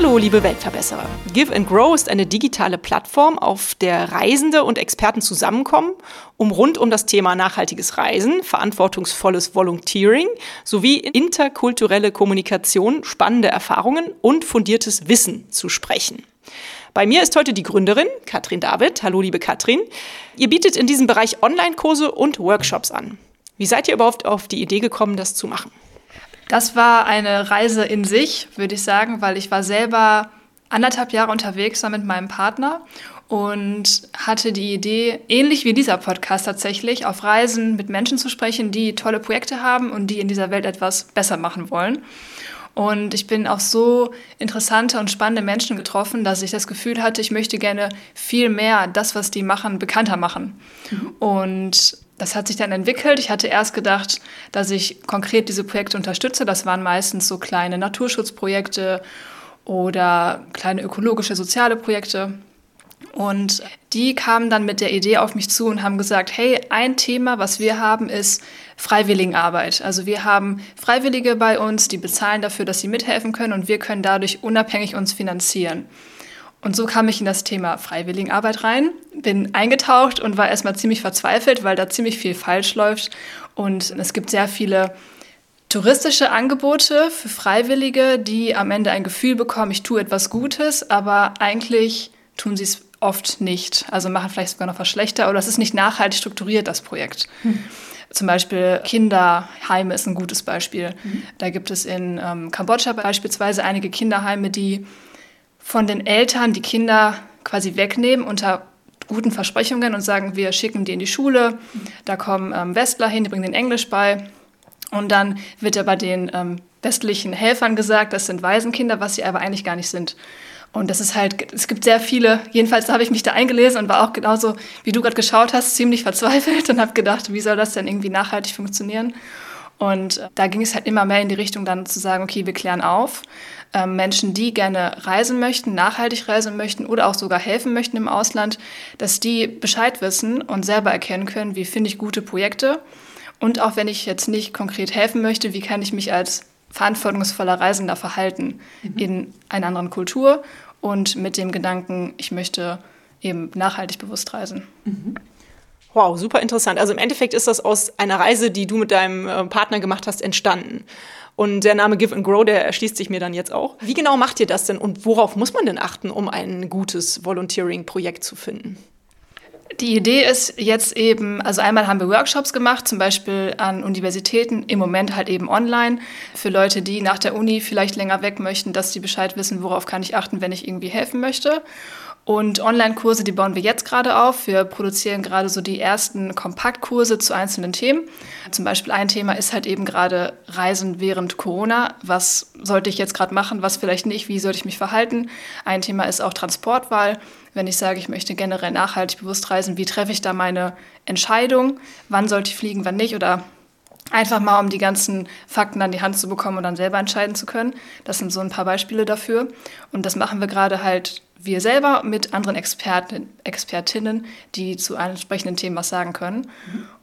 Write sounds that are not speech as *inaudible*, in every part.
Hallo, liebe Weltverbesserer. Give and Grow ist eine digitale Plattform, auf der Reisende und Experten zusammenkommen, um rund um das Thema nachhaltiges Reisen, verantwortungsvolles Volunteering sowie interkulturelle Kommunikation, spannende Erfahrungen und fundiertes Wissen zu sprechen. Bei mir ist heute die Gründerin, Katrin David. Hallo, liebe Katrin. Ihr bietet in diesem Bereich Online-Kurse und Workshops an. Wie seid ihr überhaupt auf die Idee gekommen, das zu machen? Das war eine Reise in sich, würde ich sagen, weil ich war selber anderthalb Jahre unterwegs war mit meinem Partner und hatte die Idee, ähnlich wie dieser Podcast tatsächlich, auf Reisen mit Menschen zu sprechen, die tolle Projekte haben und die in dieser Welt etwas besser machen wollen. Und ich bin auf so interessante und spannende Menschen getroffen, dass ich das Gefühl hatte, ich möchte gerne viel mehr das, was die machen, bekannter machen. Mhm. Und das hat sich dann entwickelt. Ich hatte erst gedacht, dass ich konkret diese Projekte unterstütze. Das waren meistens so kleine Naturschutzprojekte oder kleine ökologische, soziale Projekte. Und die kamen dann mit der Idee auf mich zu und haben gesagt, hey, ein Thema, was wir haben, ist Freiwilligenarbeit. Also wir haben Freiwillige bei uns, die bezahlen dafür, dass sie mithelfen können und wir können dadurch unabhängig uns finanzieren. Und so kam ich in das Thema Freiwilligenarbeit rein, bin eingetaucht und war erstmal ziemlich verzweifelt, weil da ziemlich viel falsch läuft. Und es gibt sehr viele touristische Angebote für Freiwillige, die am Ende ein Gefühl bekommen, ich tue etwas Gutes, aber eigentlich tun sie es oft nicht. Also machen vielleicht sogar noch was schlechter oder es ist nicht nachhaltig strukturiert, das Projekt. Hm. Zum Beispiel Kinderheime ist ein gutes Beispiel. Mhm. Da gibt es in ähm, Kambodscha beispielsweise einige Kinderheime, die von den Eltern die Kinder quasi wegnehmen unter guten Versprechungen und sagen, wir schicken die in die Schule, da kommen ähm, Westler hin, die bringen den Englisch bei. Und dann wird ja bei den ähm, westlichen Helfern gesagt, das sind Waisenkinder, was sie aber eigentlich gar nicht sind. Und das ist halt, es gibt sehr viele, jedenfalls habe ich mich da eingelesen und war auch genauso, wie du gerade geschaut hast, ziemlich verzweifelt *laughs* und habe gedacht, wie soll das denn irgendwie nachhaltig funktionieren? Und da ging es halt immer mehr in die Richtung dann zu sagen, okay, wir klären auf. Ähm, Menschen, die gerne reisen möchten, nachhaltig reisen möchten oder auch sogar helfen möchten im Ausland, dass die Bescheid wissen und selber erkennen können, wie finde ich gute Projekte. Und auch wenn ich jetzt nicht konkret helfen möchte, wie kann ich mich als verantwortungsvoller Reisender verhalten mhm. in einer anderen Kultur und mit dem Gedanken, ich möchte eben nachhaltig bewusst reisen. Mhm. Wow, super interessant. Also im Endeffekt ist das aus einer Reise, die du mit deinem äh, Partner gemacht hast, entstanden. Und der Name Give and Grow, der erschließt sich mir dann jetzt auch. Wie genau macht ihr das denn und worauf muss man denn achten, um ein gutes Volunteering-Projekt zu finden? Die Idee ist jetzt eben, also einmal haben wir Workshops gemacht, zum Beispiel an Universitäten, im Moment halt eben online, für Leute, die nach der Uni vielleicht länger weg möchten, dass sie Bescheid wissen, worauf kann ich achten, wenn ich irgendwie helfen möchte. Und Online-Kurse, die bauen wir jetzt gerade auf. Wir produzieren gerade so die ersten Kompaktkurse zu einzelnen Themen. Zum Beispiel ein Thema ist halt eben gerade Reisen während Corona. Was sollte ich jetzt gerade machen, was vielleicht nicht? Wie sollte ich mich verhalten? Ein Thema ist auch Transportwahl. Wenn ich sage, ich möchte generell nachhaltig bewusst reisen, wie treffe ich da meine Entscheidung? Wann sollte ich fliegen, wann nicht? Oder einfach mal, um die ganzen Fakten an die Hand zu bekommen und dann selber entscheiden zu können. Das sind so ein paar Beispiele dafür. Und das machen wir gerade halt wir selber mit anderen Experten, Expertinnen, die zu einem entsprechenden Themen was sagen können.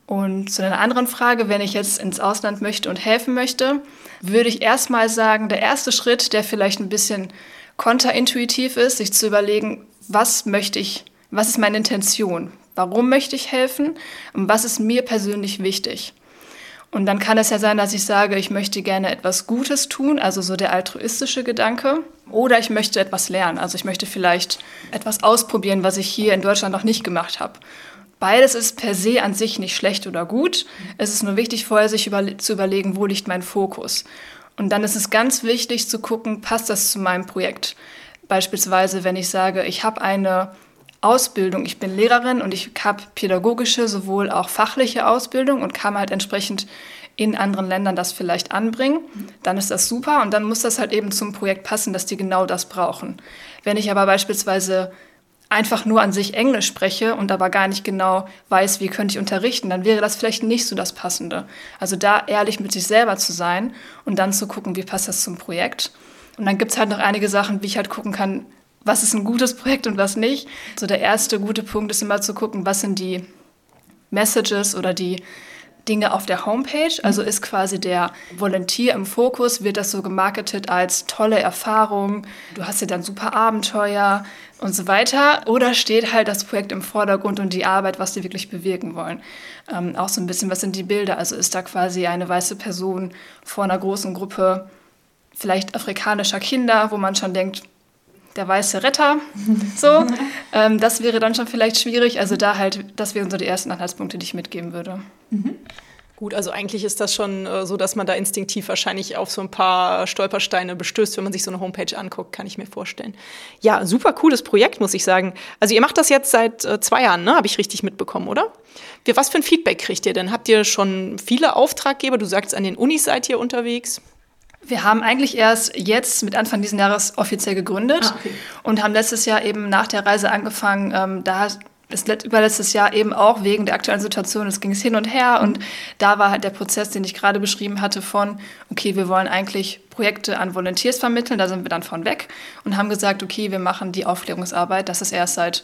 Und zu einer anderen Frage, wenn ich jetzt ins Ausland möchte und helfen möchte, würde ich erstmal sagen, der erste Schritt, der vielleicht ein bisschen kontraintuitiv ist, sich zu überlegen, was möchte ich, was ist meine Intention? Warum möchte ich helfen? Und was ist mir persönlich wichtig? Und dann kann es ja sein, dass ich sage, ich möchte gerne etwas Gutes tun, also so der altruistische Gedanke. Oder ich möchte etwas lernen, also ich möchte vielleicht etwas ausprobieren, was ich hier in Deutschland noch nicht gemacht habe. Beides ist per se an sich nicht schlecht oder gut. Es ist nur wichtig, vorher sich über zu überlegen, wo liegt mein Fokus. Und dann ist es ganz wichtig zu gucken, passt das zu meinem Projekt. Beispielsweise, wenn ich sage, ich habe eine Ausbildung. Ich bin Lehrerin und ich habe pädagogische, sowohl auch fachliche Ausbildung und kann halt entsprechend in anderen Ländern das vielleicht anbringen. Dann ist das super und dann muss das halt eben zum Projekt passen, dass die genau das brauchen. Wenn ich aber beispielsweise einfach nur an sich Englisch spreche und aber gar nicht genau weiß, wie könnte ich unterrichten, dann wäre das vielleicht nicht so das Passende. Also da ehrlich mit sich selber zu sein und dann zu gucken, wie passt das zum Projekt. Und dann gibt es halt noch einige Sachen, wie ich halt gucken kann, was ist ein gutes Projekt und was nicht. So der erste gute Punkt ist immer zu gucken, was sind die Messages oder die Dinge auf der Homepage. Also ist quasi der Volunteer im Fokus, wird das so gemarketet als tolle Erfahrung, du hast ja dann super Abenteuer und so weiter. Oder steht halt das Projekt im Vordergrund und die Arbeit, was die wirklich bewirken wollen. Ähm, auch so ein bisschen, was sind die Bilder? Also ist da quasi eine weiße Person vor einer großen Gruppe, vielleicht afrikanischer Kinder, wo man schon denkt, der weiße Retter. *laughs* So, ähm, das wäre dann schon vielleicht schwierig. Also da halt, das wären so die ersten Anhaltspunkte, die ich mitgeben würde. Mhm. Gut, also eigentlich ist das schon äh, so, dass man da instinktiv wahrscheinlich auf so ein paar Stolpersteine bestößt, wenn man sich so eine Homepage anguckt, kann ich mir vorstellen. Ja, super cooles Projekt, muss ich sagen. Also ihr macht das jetzt seit äh, zwei Jahren, ne? Habe ich richtig mitbekommen, oder? Was für ein Feedback kriegt ihr denn? Habt ihr schon viele Auftraggeber? Du sagst, an den Unis seid ihr unterwegs. Wir haben eigentlich erst jetzt mit Anfang dieses Jahres offiziell gegründet ah, okay. und haben letztes Jahr eben nach der Reise angefangen. Ähm, da ist überletztes Jahr eben auch wegen der aktuellen Situation, es ging es hin und her und da war halt der Prozess, den ich gerade beschrieben hatte von, okay, wir wollen eigentlich Projekte an Volunteers vermitteln, da sind wir dann von weg und haben gesagt, okay, wir machen die Aufklärungsarbeit, das ist erst seit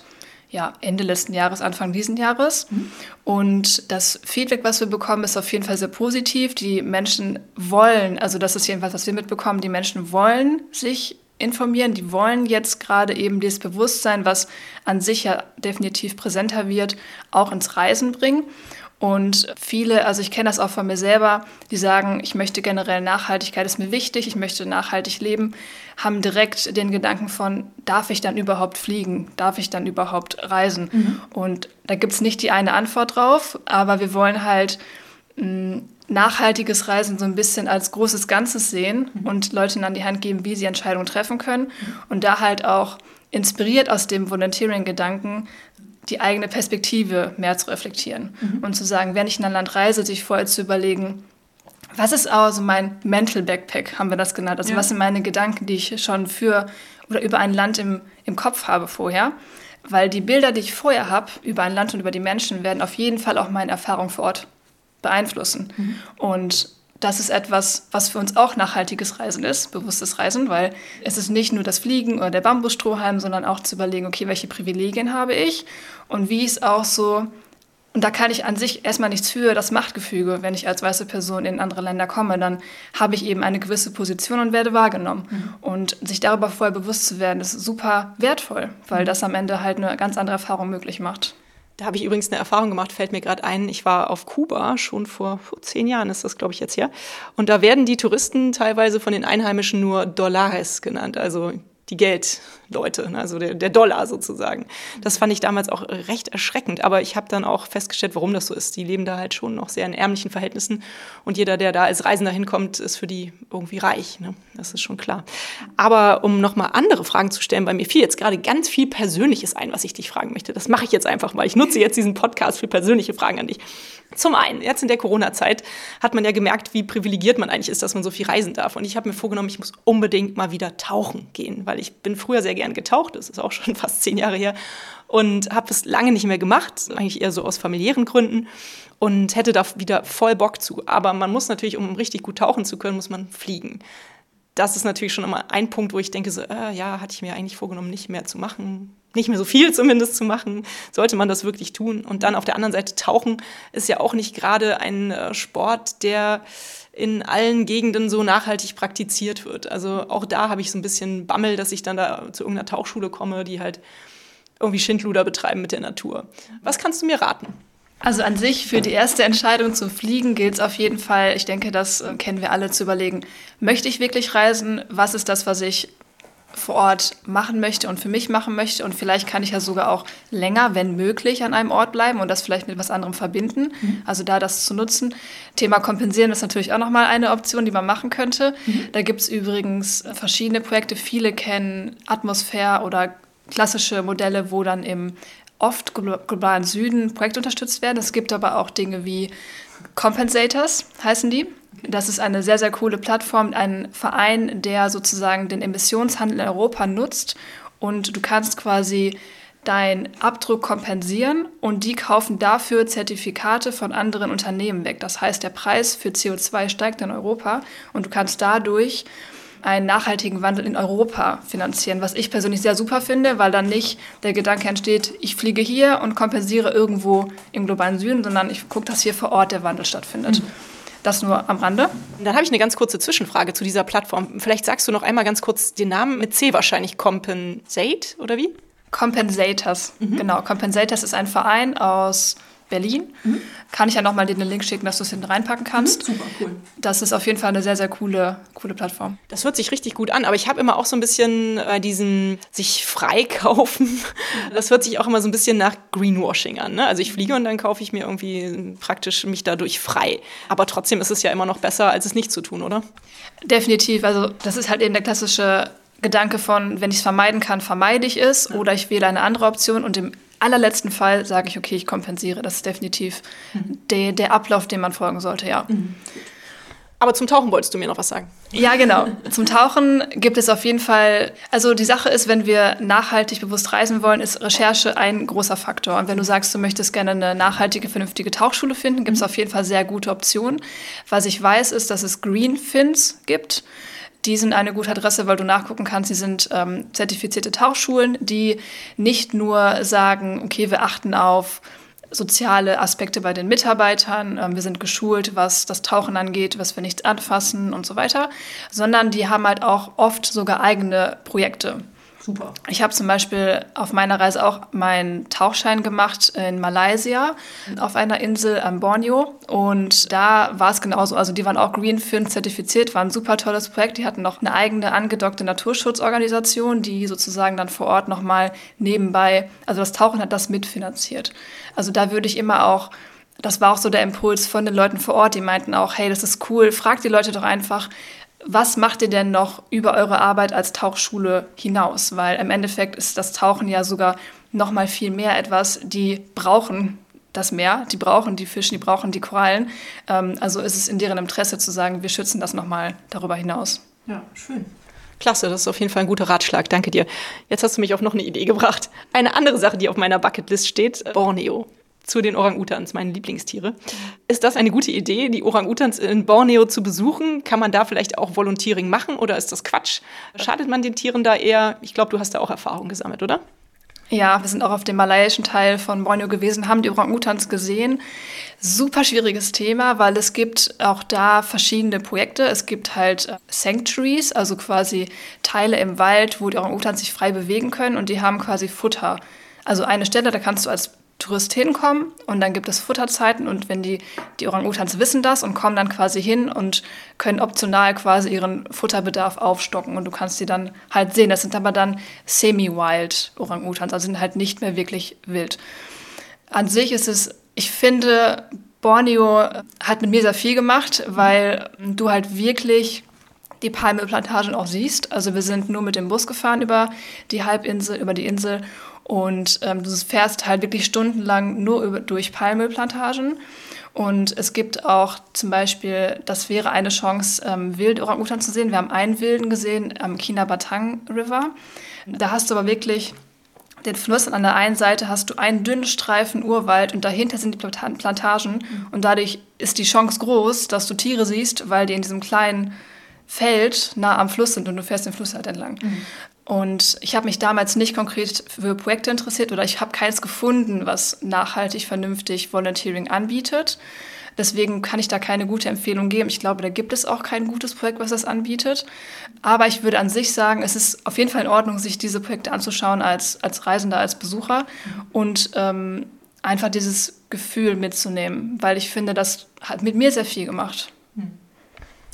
ja, Ende letzten Jahres, Anfang diesen Jahres. Mhm. Und das Feedback, was wir bekommen, ist auf jeden Fall sehr positiv. Die Menschen wollen, also das ist jedenfalls, was wir mitbekommen, die Menschen wollen sich informieren, die wollen jetzt gerade eben dieses Bewusstsein, was an sich ja definitiv präsenter wird, auch ins Reisen bringen. Und viele, also ich kenne das auch von mir selber, die sagen, ich möchte generell Nachhaltigkeit, ist mir wichtig, ich möchte nachhaltig leben, haben direkt den Gedanken von, darf ich dann überhaupt fliegen? Darf ich dann überhaupt reisen? Mhm. Und da gibt es nicht die eine Antwort drauf, aber wir wollen halt mh, mm, nachhaltiges Reisen so ein bisschen als großes Ganzes sehen mhm. und Leuten an die Hand geben, wie sie Entscheidungen treffen können. Mhm. Und da halt auch inspiriert aus dem Volunteering-Gedanken die eigene Perspektive mehr zu reflektieren mhm. und zu sagen, wenn ich in ein Land reise, sich vorher zu überlegen, was ist also mein Mental Backpack, haben wir das genannt. Also ja. was sind meine Gedanken, die ich schon für oder über ein Land im, im Kopf habe vorher. Weil die Bilder, die ich vorher habe über ein Land und über die Menschen, werden auf jeden Fall auch meine Erfahrung vor Ort beeinflussen. Mhm. Und das ist etwas, was für uns auch nachhaltiges Reisen ist, bewusstes Reisen, weil es ist nicht nur das Fliegen oder der Bambusstrohhalm, sondern auch zu überlegen, okay, welche Privilegien habe ich und wie ist auch so, und da kann ich an sich erstmal nichts für das Machtgefüge, wenn ich als weiße Person in andere Länder komme, dann habe ich eben eine gewisse Position und werde wahrgenommen. Mhm. Und sich darüber vorher bewusst zu werden, ist super wertvoll, weil mhm. das am Ende halt eine ganz andere Erfahrung möglich macht. Da habe ich übrigens eine Erfahrung gemacht, fällt mir gerade ein. Ich war auf Kuba, schon vor, zehn Jahren ist das, glaube ich, jetzt her. Und da werden die Touristen teilweise von den Einheimischen nur Dollares genannt, also die Geldleute, ne, also der, der, Dollar sozusagen. Das fand ich damals auch recht erschreckend, aber ich habe dann auch festgestellt, warum das so ist. Die leben da halt schon noch sehr in ärmlichen Verhältnissen und jeder, der da als Reisender hinkommt, ist für die irgendwie reich. Ne? Das ist schon klar. Aber um nochmal andere Fragen zu stellen, bei mir fiel jetzt gerade ganz viel Persönliches ein, was ich dich fragen möchte. Das mache ich jetzt einfach mal. Ich nutze jetzt diesen Podcast für persönliche Fragen an dich. Zum einen, jetzt in der Corona-Zeit hat man ja gemerkt, wie privilegiert man eigentlich ist, dass man so viel reisen darf. Und ich habe mir vorgenommen, ich muss unbedingt mal wieder tauchen gehen, weil ich bin früher sehr gern getaucht, das ist auch schon *laughs* fast zehn Jahre her, und habe es lange nicht mehr gemacht, eigentlich eher so aus familiären Gründen und hätte da wieder voll Bock zu. Aber man muss natürlich, um richtig gut tauchen zu können, muss man fliegen das ist natürlich schon immer ein Punkt, wo ich denke, so, äh, ja, hatte ich mir eigentlich vorgenommen, nicht mehr zu machen, nicht mehr so viel *laughs* zumindest zu machen. Sollte man das wirklich tun? Und dann auf der anderen Seite tauchen ist ja auch nicht gerade ein äh, Sport, der in allen Gegenden so nachhaltig praktiziert wird. Also auch da habe ich so ein bisschen Bammel, dass ich dann da zu irgendeiner Tauchschule komme, die halt irgendwie Schindluder betreiben mit der Natur. Was kannst du mir raten? Also an sich für die erste Entscheidung zu fliegen gilt es auf jeden Fall, ich denke, das äh, kennen wir alle, zu überlegen, möchte ich wirklich reisen? Was ist das, was ich vor Ort machen möchte und für mich machen möchte? Und vielleicht kann ich ja sogar auch länger, wenn möglich, an einem Ort bleiben und das vielleicht mit was anderem verbinden. Mhm. Also da das zu nutzen. Thema Kompensieren ist natürlich auch nochmal eine Option, die man machen könnte. Mhm. Da gibt es übrigens verschiedene Projekte. Viele kennen Atmosphäre oder klassische Modelle, wo dann im oft globalen Süden Projekte unterstützt werden. Es gibt aber auch Dinge wie Compensators, heißen die. Das ist eine sehr, sehr coole Plattform, ein Verein, der sozusagen den Emissionshandel in Europa nutzt. Und du kannst quasi deinen Abdruck kompensieren und die kaufen dafür Zertifikate von anderen Unternehmen weg. Das heißt, der Preis für CO2 steigt in Europa und du kannst dadurch einen nachhaltigen Wandel in Europa finanzieren, was ich persönlich sehr super finde, weil dann nicht der Gedanke entsteht, ich fliege hier und kompensiere irgendwo im globalen Süden, sondern ich gucke, dass hier vor Ort der Wandel stattfindet. Mhm. Das nur am Rande. Dann habe ich eine ganz kurze Zwischenfrage zu dieser Plattform. Vielleicht sagst du noch einmal ganz kurz den Namen mit C wahrscheinlich. Compensate oder wie? Compensators, mhm. genau. Compensators ist ein Verein aus Berlin. Mhm. Kann ich ja nochmal den Link schicken, dass du es hinten reinpacken kannst. Mhm, super, cool. Das ist auf jeden Fall eine sehr, sehr coole, coole Plattform. Das hört sich richtig gut an, aber ich habe immer auch so ein bisschen äh, diesen sich freikaufen. Das hört sich auch immer so ein bisschen nach Greenwashing an. Ne? Also ich fliege und dann kaufe ich mir irgendwie praktisch mich dadurch frei. Aber trotzdem ist es ja immer noch besser, als es nicht zu tun, oder? Definitiv. Also das ist halt eben der klassische Gedanke von, wenn ich es vermeiden kann, vermeide ich es oder ich wähle eine andere Option und im allerletzten Fall sage ich, okay, ich kompensiere. Das ist definitiv mhm. der, der Ablauf, dem man folgen sollte, ja. Mhm. Aber zum Tauchen wolltest du mir noch was sagen. Ja, genau. Zum Tauchen gibt es auf jeden Fall, also die Sache ist, wenn wir nachhaltig bewusst reisen wollen, ist Recherche ein großer Faktor. Und wenn du sagst, du möchtest gerne eine nachhaltige, vernünftige Tauchschule finden, gibt es mhm. auf jeden Fall sehr gute Optionen. Was ich weiß, ist, dass es Green Fins gibt. Die sind eine gute Adresse, weil du nachgucken kannst. Sie sind ähm, zertifizierte Tauchschulen, die nicht nur sagen, okay, wir achten auf soziale Aspekte bei den Mitarbeitern, ähm, wir sind geschult, was das Tauchen angeht, was wir nicht anfassen und so weiter, sondern die haben halt auch oft sogar eigene Projekte. Super. Ich habe zum Beispiel auf meiner Reise auch meinen Tauchschein gemacht in Malaysia auf einer Insel am Borneo und da war es genauso. Also die waren auch Greenfin zertifiziert, war ein super tolles Projekt. Die hatten noch eine eigene angedockte Naturschutzorganisation, die sozusagen dann vor Ort nochmal nebenbei, also das Tauchen hat das mitfinanziert. Also da würde ich immer auch das war auch so der Impuls von den Leuten vor Ort, die meinten auch, hey, das ist cool, fragt die Leute doch einfach, was macht ihr denn noch über eure Arbeit als Tauchschule hinaus? Weil im Endeffekt ist das Tauchen ja sogar noch mal viel mehr etwas. Die brauchen das Meer, die brauchen die Fische, die brauchen die Korallen. Ähm, also ist es in deren Interesse zu sagen, wir schützen das noch mal darüber hinaus. Ja, schön. Klasse, das ist auf jeden Fall ein guter Ratschlag. Danke dir. Jetzt hast du mich auf noch eine Idee gebracht. Eine andere Sache, die auf meiner Bucketlist steht, Borneo zu den Orang-Utans, meine Lieblingstiere. Ist das eine gute Idee, die Orang-Utans in Borneo zu besuchen? Kann man da vielleicht auch Volunteering machen oder ist das Quatsch? Schadet man den Tieren da eher? Ich glaube, du hast da auch Erfahrung gesammelt, oder? Ja, wir sind auch auf dem malayischen Teil von Borneo gewesen, haben die Orang-Utans gesehen. Super schwieriges Thema, weil es gibt auch da verschiedene Projekte. Es gibt halt äh, Sanctuaries, also quasi Teile im Wald, wo die Orang-Utans sich frei bewegen können und die haben quasi Futter. Also eine Stelle, da kannst du als Tourist hinkommen und dann gibt es Futterzeiten und wenn die, die Orang-Utans wissen das und kommen dann quasi hin und können optional quasi ihren Futterbedarf aufstocken und du kannst sie dann halt sehen. Das sind aber dann semi-wild Orang-Utans, also sind halt nicht mehr wirklich wild. An sich ist es, ich finde, Borneo hat mit mir sehr viel gemacht, weil du halt wirklich die Palmölplantagen auch siehst. Also wir sind nur mit dem Bus gefahren über die Halbinsel, über die Insel und ähm, du fährst halt wirklich stundenlang nur über, durch Palmölplantagen. Und es gibt auch zum Beispiel, das wäre eine Chance, ähm, Wild-Orang-Utan zu sehen. Wir haben einen Wilden gesehen am China-Batang River. Da hast du aber wirklich den Fluss und an der einen Seite hast du einen dünnen Streifen Urwald und dahinter sind die Plantagen. Mhm. Und dadurch ist die Chance groß, dass du Tiere siehst, weil die in diesem kleinen Feld nah am Fluss sind und du fährst den Fluss halt entlang. Mhm. Und ich habe mich damals nicht konkret für Projekte interessiert oder ich habe keins gefunden, was nachhaltig, vernünftig Volunteering anbietet. Deswegen kann ich da keine gute Empfehlung geben. Ich glaube, da gibt es auch kein gutes Projekt, was das anbietet. Aber ich würde an sich sagen, es ist auf jeden Fall in Ordnung, sich diese Projekte anzuschauen als, als Reisender, als Besucher und ähm, einfach dieses Gefühl mitzunehmen, weil ich finde, das hat mit mir sehr viel gemacht.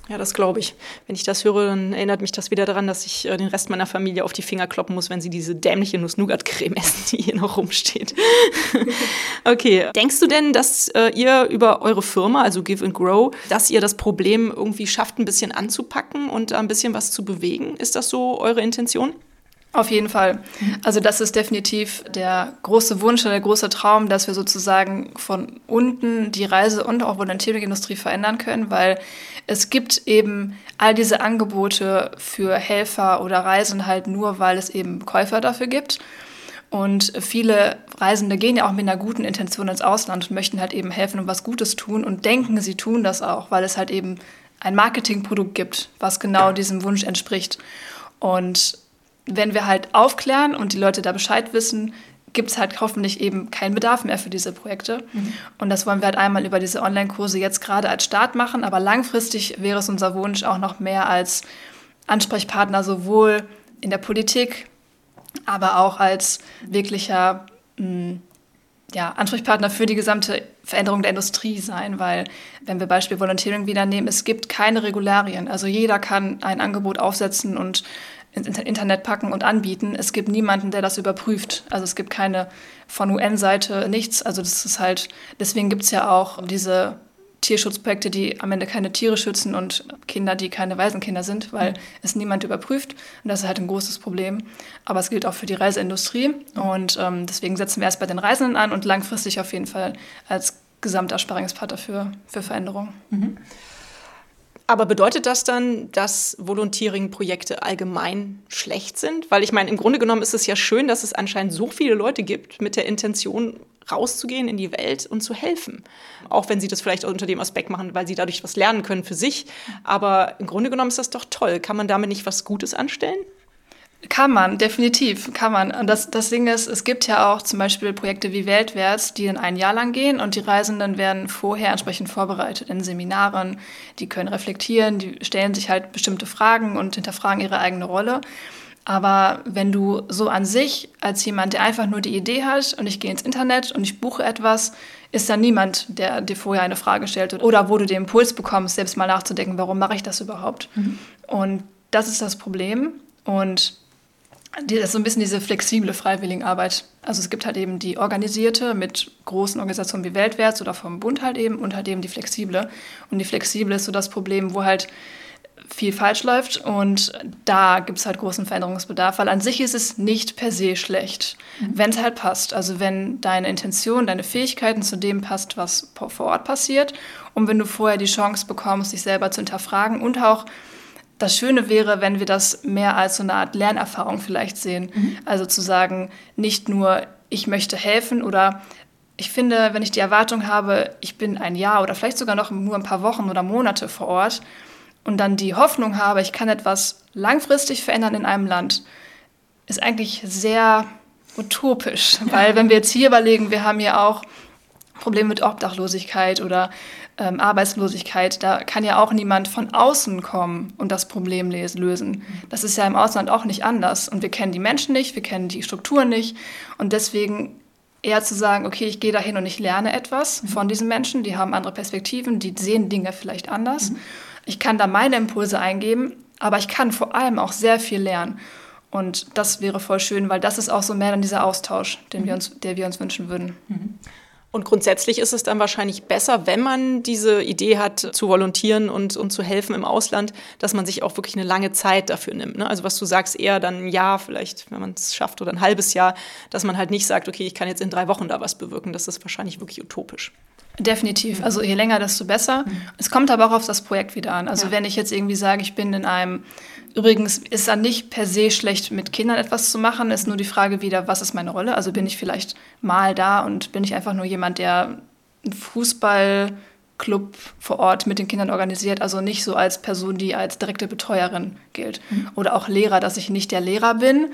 Ja, das glaube ich. Wenn ich das höre, dann erinnert mich das wieder daran, dass ich äh, den Rest meiner Familie auf die Finger kloppen muss, wenn sie diese dämliche Nuss-Nougat-Creme essen, die hier noch rumsteht. *laughs* okay. Denkst du denn, dass äh, ihr über eure Firma, also Give and Grow, dass ihr das Problem irgendwie schafft, ein bisschen anzupacken und ein bisschen was zu bewegen? Ist das so eure Intention? Auf jeden Fall. Also das ist definitiv der große Wunsch der große Traum, dass wir sozusagen von unten die Reise- und auch Volunteering-Industrie verändern können, weil es gibt eben all diese Angebote für Helfer oder Reisen halt nur, weil es eben Käufer dafür gibt. Und viele Reisende gehen ja auch mit einer guten Intention ins Ausland und möchten halt eben helfen und was Gutes tun und denken, sie tun das auch, weil es halt eben ein Marketingprodukt gibt, was genau diesem Wunsch entspricht. Und wenn wir halt aufklären und die Leute da Bescheid wissen, gibt es halt hoffentlich eben keinen Bedarf mehr für diese Projekte. Mhm. Und das wollen wir halt einmal über diese Online-Kurse jetzt gerade als Start machen, aber langfristig wäre es unser Wunsch auch noch mehr als Ansprechpartner sowohl in der Politik, aber auch als wirklicher mh, hm, ja, Ansprechpartner für die gesamte Veränderung der Industrie sein, weil wenn wir Beispiel Volunteering wieder nehmen, es gibt keine Regularien. Also jeder kann ein Angebot aufsetzen und ins Internet packen und anbieten. Es gibt niemanden, der das überprüft. Also es gibt keine von UN-Seite nichts. Also das ist halt, deswegen gibt es ja auch diese Tierschutzprojekte, die am Ende keine Tiere schützen und Kinder, die keine Waisenkinder sind, weil mhm. es niemand überprüft. Und das ist halt ein großes Problem. Aber es gilt auch für die Reiseindustrie. Und ähm, deswegen setzen wir erst bei den Reisenden an und langfristig auf jeden Fall als gesamter Sparringspartner für, für Veränderungen. Mhm. Aber bedeutet das dann, dass Volunteering-Projekte allgemein schlecht sind? Weil ich meine, im Grunde genommen ist es ja schön, dass es anscheinend so viele Leute gibt mit der Intention, rauszugehen in die Welt und zu helfen. Auch wenn sie das vielleicht unter dem Aspekt machen, weil sie dadurch was lernen können für sich. Aber im Grunde genommen ist das doch toll. Kann man damit nicht was Gutes anstellen? Kann man, definitiv, kann man. Und das, das Ding ist, es gibt ja auch zum Beispiel Projekte wie Weltwärts, die dann ein Jahr lang gehen und die Reisenden werden vorher entsprechend vorbereitet in Seminaren. Die können reflektieren, die stellen sich halt bestimmte Fragen und hinterfragen ihre eigene Rolle. Aber wenn du so an sich als jemand, der einfach nur die Idee hat und ich gehe ins Internet und ich buche etwas, ist da niemand, der dir vorher eine Frage stellt oder wo du den Impuls bekommst, selbst mal nachzudenken, warum mache ich das überhaupt? Mhm. Und das ist das Problem. Und das ist so ein bisschen diese flexible Freiwilligenarbeit. Also es gibt halt eben die organisierte mit großen Organisationen wie Weltwärts oder vom Bund halt eben und halt eben die flexible. Und die flexible ist so das Problem, wo halt viel falsch läuft und da gibt es halt großen Veränderungsbedarf, weil an sich ist es nicht per se schlecht, mhm. wenn es halt passt. Also wenn deine Intention, deine Fähigkeiten zu dem passt, was vor Ort passiert und wenn du vorher die Chance bekommst, dich selber zu hinterfragen und auch das Schöne wäre, wenn wir das mehr als so eine Art Lernerfahrung vielleicht sehen. Mhm. Also zu sagen, nicht nur, ich möchte helfen oder ich finde, wenn ich die Erwartung habe, ich bin ein Jahr oder vielleicht sogar noch nur ein paar Wochen oder Monate vor Ort und dann die Hoffnung habe, ich kann etwas langfristig verändern in einem Land, ist eigentlich sehr utopisch. Weil wenn wir jetzt hier überlegen, wir haben ja auch Probleme mit Obdachlosigkeit oder ähm, Arbeitslosigkeit, da kann ja auch niemand von außen kommen und das Problem lösen. Das ist ja im Ausland auch nicht anders. Und wir kennen die Menschen nicht, wir kennen die Strukturen nicht. Und deswegen eher zu sagen, okay, ich gehe dahin und ich lerne etwas mhm. von diesen Menschen, die haben andere Perspektiven, die sehen Dinge vielleicht anders. Mhm. Ich kann da meine Impulse eingeben, aber ich kann vor allem auch sehr viel lernen. Und das wäre voll schön, weil das ist auch so mehr dann dieser Austausch, den mhm. wir uns, der wir uns wünschen würden. Mhm. Und grundsätzlich ist es dann wahrscheinlich besser, wenn man diese Idee hat, zu volontieren und, und zu helfen im Ausland, dass man sich auch wirklich eine lange Zeit dafür nimmt. Ne? Also was du sagst, eher dann ein Jahr vielleicht, wenn man es schafft, oder ein halbes Jahr, dass man halt nicht sagt, okay, ich kann jetzt in drei Wochen da was bewirken. Das ist wahrscheinlich wirklich utopisch. Definitiv. Also je länger, desto besser. Mhm. Es kommt aber auch auf das Projekt wieder an. Also ja. wenn ich jetzt irgendwie sage, ich bin in einem, übrigens ist dann nicht per se schlecht, mit Kindern etwas zu machen, ist nur die Frage wieder, was ist meine Rolle? Also bin ich vielleicht mal da und bin ich einfach nur jemand, der einen Fußballclub vor Ort mit den Kindern organisiert, also nicht so als Person, die als direkte Betreuerin gilt. Mhm. Oder auch Lehrer, dass ich nicht der Lehrer bin,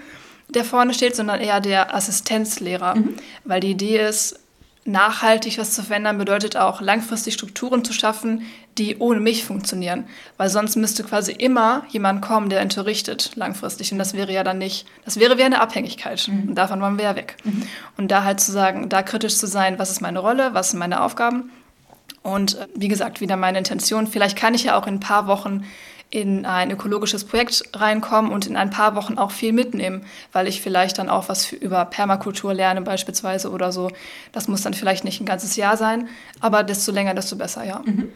der vorne steht, sondern eher der Assistenzlehrer. Mhm. Weil die Idee ist, nachhaltig was zu verändern bedeutet auch langfristig Strukturen zu schaffen, die ohne mich funktionieren. Weil sonst müsste quasi immer jemand kommen, der unterrichtet langfristig. Und das wäre ja dann nicht, das wäre wie eine Abhängigkeit. Mhm. Und davon wollen wir ja weg. Mhm. Und da halt zu sagen, da kritisch zu sein, was ist meine Rolle, was sind meine Aufgaben. Und äh, wie gesagt, wieder meine Intention. Vielleicht kann ich ja auch in ein paar Wochen in ein ökologisches Projekt reinkommen und in ein paar Wochen auch viel mitnehmen, weil ich vielleicht dann auch was über Permakultur lerne beispielsweise oder so. Das muss dann vielleicht nicht ein ganzes Jahr sein, aber desto länger, desto besser, ja. Mhm.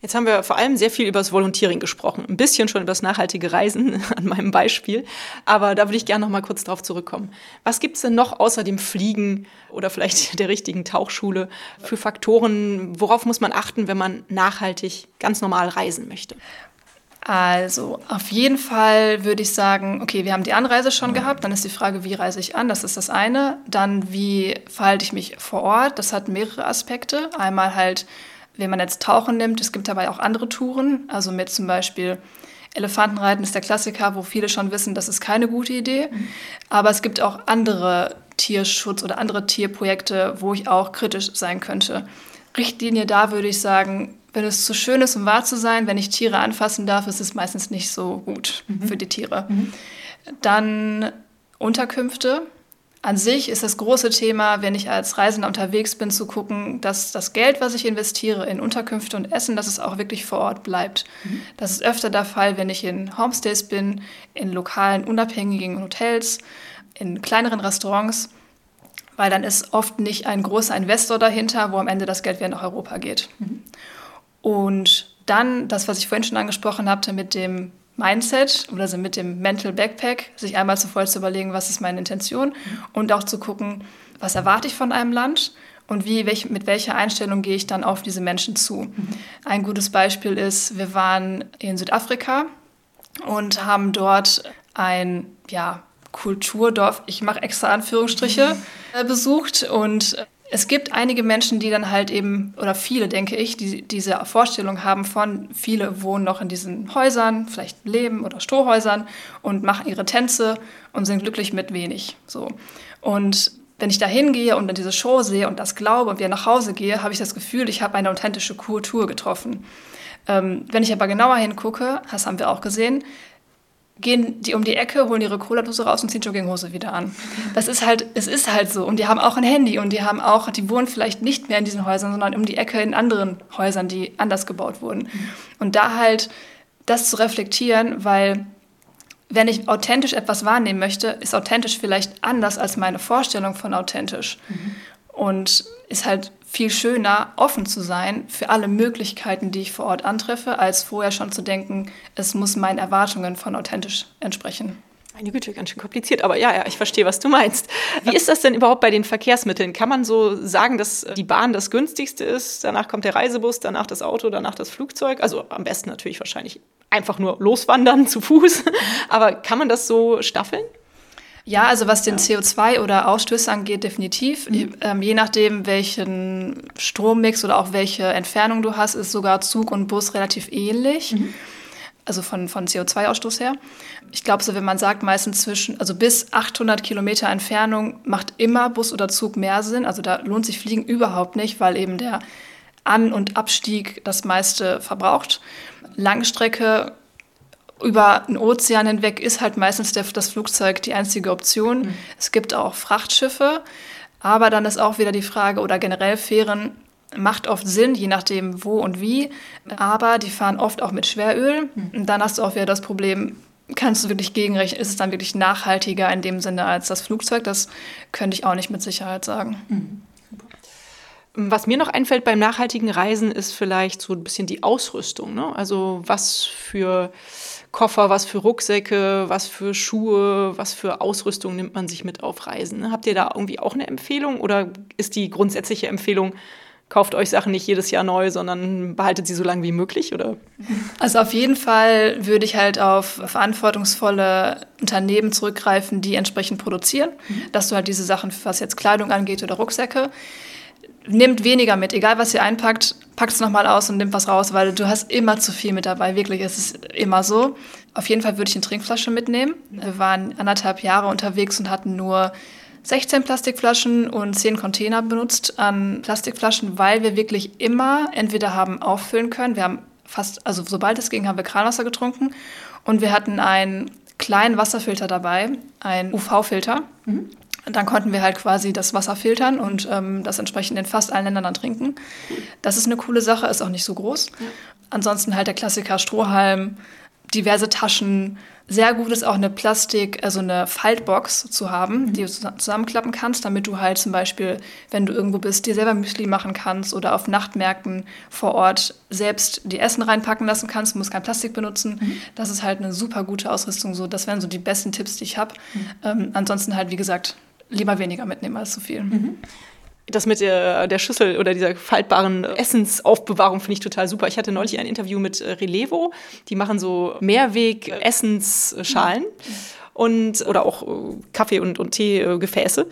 Jetzt haben wir vor allem sehr viel über das Volontiering gesprochen, ein bisschen schon über das nachhaltige Reisen *laughs* an meinem Beispiel, aber da würde ich gerne noch mal kurz drauf zurückkommen. Was gibt es denn noch außer dem Fliegen oder vielleicht *laughs* der richtigen Tauchschule für Faktoren, worauf muss man achten, wenn man nachhaltig ganz normal reisen möchte? Also auf jeden Fall würde ich sagen, okay, wir haben die Anreise schon gehabt, dann ist die Frage, wie reise ich an, das ist das eine. Dann, wie verhalte ich mich vor Ort, das hat mehrere Aspekte. Einmal halt, wenn man jetzt Tauchen nimmt, es gibt dabei auch andere Touren, also mit zum Beispiel Elefantenreiten ist der Klassiker, wo viele schon wissen, das ist keine gute Idee. Mhm. Aber es gibt auch andere Tierschutz- oder andere Tierprojekte, wo ich auch kritisch sein könnte. Richtlinie da würde ich sagen, wenn es zu schön ist, um wahr zu sein, wenn ich Tiere anfassen darf, ist es meistens nicht so gut mhm. für die Tiere. Mhm. Dann Unterkünfte. An sich ist das große Thema, wenn ich als Reisender unterwegs bin, zu gucken, dass das Geld, was ich investiere in Unterkünfte und Essen, dass es auch wirklich vor Ort bleibt. Mhm. Das ist öfter der Fall, wenn ich in Homestays bin, in lokalen, unabhängigen Hotels, in kleineren Restaurants weil dann ist oft nicht ein großer Investor dahinter, wo am Ende das Geld wieder nach Europa geht. Mhm. Und dann das, was ich vorhin schon angesprochen hatte mit dem Mindset oder also mit dem Mental Backpack, sich einmal zuvor zu überlegen, was ist meine Intention mhm. und auch zu gucken, was erwarte ich von einem Land und wie, welch, mit welcher Einstellung gehe ich dann auf diese Menschen zu. Mhm. Ein gutes Beispiel ist, wir waren in Südafrika und haben dort ein ja, Kulturdorf, ich mache extra Anführungsstriche, äh, besucht und es gibt einige Menschen, die dann halt eben, oder viele, denke ich, die diese Vorstellung haben von, viele wohnen noch in diesen Häusern, vielleicht Leben oder Strohhäusern und machen ihre Tänze und sind glücklich mit wenig. So. Und wenn ich da hingehe und dann diese Show sehe und das glaube und wieder nach Hause gehe, habe ich das Gefühl, ich habe eine authentische Kultur getroffen. Ähm, wenn ich aber genauer hingucke, das haben wir auch gesehen, gehen die um die Ecke, holen ihre Cola-Dose raus und ziehen Jogginghose wieder an. Das ist halt, es ist halt so. Und die haben auch ein Handy und die haben auch, die wohnen vielleicht nicht mehr in diesen Häusern, sondern um die Ecke in anderen Häusern, die anders gebaut wurden. Und da halt das zu reflektieren, weil wenn ich authentisch etwas wahrnehmen möchte, ist authentisch vielleicht anders als meine Vorstellung von authentisch. Mhm. Und ist halt viel schöner, offen zu sein für alle Möglichkeiten, die ich vor Ort antreffe, als vorher schon zu denken, es muss meinen Erwartungen von authentisch entsprechen. Meine Güte, ganz schön kompliziert, aber ja, ja, ich verstehe, was du meinst. Wie ist das denn überhaupt bei den Verkehrsmitteln? Kann man so sagen, dass die Bahn das günstigste ist? Danach kommt der Reisebus, danach das Auto, danach das Flugzeug? Also am besten natürlich wahrscheinlich einfach nur loswandern zu Fuß. Aber kann man das so staffeln? Ja, also was den ja. CO2 oder Ausstöße angeht, definitiv. Mhm. Ähm, je nachdem, welchen Strommix oder auch welche Entfernung du hast, ist sogar Zug und Bus relativ ähnlich. Mhm. Also von, von CO2-Ausstoß her. Ich glaube, so wenn man sagt, meistens zwischen, also bis 800 Kilometer Entfernung macht immer Bus oder Zug mehr Sinn. Also da lohnt sich Fliegen überhaupt nicht, weil eben der An- und Abstieg das meiste verbraucht. Langstrecke über einen Ozean hinweg ist halt meistens der, das Flugzeug die einzige Option. Mhm. Es gibt auch Frachtschiffe, aber dann ist auch wieder die Frage, oder generell Fähren macht oft Sinn, je nachdem wo und wie, aber die fahren oft auch mit Schweröl. Mhm. Und dann hast du auch wieder das Problem, kannst du wirklich gegenrechnen, ist es dann wirklich nachhaltiger in dem Sinne als das Flugzeug? Das könnte ich auch nicht mit Sicherheit sagen. Mhm. Was mir noch einfällt beim nachhaltigen Reisen ist vielleicht so ein bisschen die Ausrüstung. Ne? Also was für Koffer, was für Rucksäcke, was für Schuhe, was für Ausrüstung nimmt man sich mit auf Reisen? Habt ihr da irgendwie auch eine Empfehlung oder ist die grundsätzliche Empfehlung, kauft euch Sachen nicht jedes Jahr neu, sondern behaltet sie so lange wie möglich, oder? Also auf jeden Fall würde ich halt auf verantwortungsvolle Unternehmen zurückgreifen, die entsprechend produzieren, mhm. dass du halt diese Sachen, was jetzt Kleidung angeht oder Rucksäcke, nehmt weniger mit. Egal, was ihr einpackt, packt es nochmal aus und nimmt was raus, weil du hast immer zu viel mit dabei. Wirklich, es ist immer so. Auf jeden Fall würde ich eine Trinkflasche mitnehmen. Wir waren anderthalb Jahre unterwegs und hatten nur 16 Plastikflaschen und 10 Container benutzt an Plastikflaschen, weil wir wirklich immer entweder haben auffüllen können. Wir haben fast, also sobald es ging, haben wir Kranwasser getrunken und wir hatten einen kleinen Wasserfilter dabei, einen UV-Filter. Mhm dann konnten wir halt quasi das Wasser filtern und ähm, das entsprechend in fast allen Ländern dann trinken. Das ist eine coole Sache, ist auch nicht so groß. Ja. Ansonsten halt der Klassiker Strohhalm, diverse Taschen. Sehr gut ist auch eine Plastik, also eine Faltbox zu haben, mhm. die du zusammenklappen kannst, damit du halt zum Beispiel, wenn du irgendwo bist, dir selber Müsli machen kannst oder auf Nachtmärkten vor Ort selbst die Essen reinpacken lassen kannst. Du musst kein Plastik benutzen. Mhm. Das ist halt eine super gute Ausrüstung. So, das wären so die besten Tipps, die ich habe. Mhm. Ähm, ansonsten halt, wie gesagt, lieber weniger mitnehmen als zu viel. Mhm. Das mit der, der Schüssel oder dieser faltbaren Essensaufbewahrung finde ich total super. Ich hatte neulich ein Interview mit äh, Relevo. Die machen so Mehrweg-Essensschalen. Und, oder auch äh, Kaffee- und, und Teegefäße.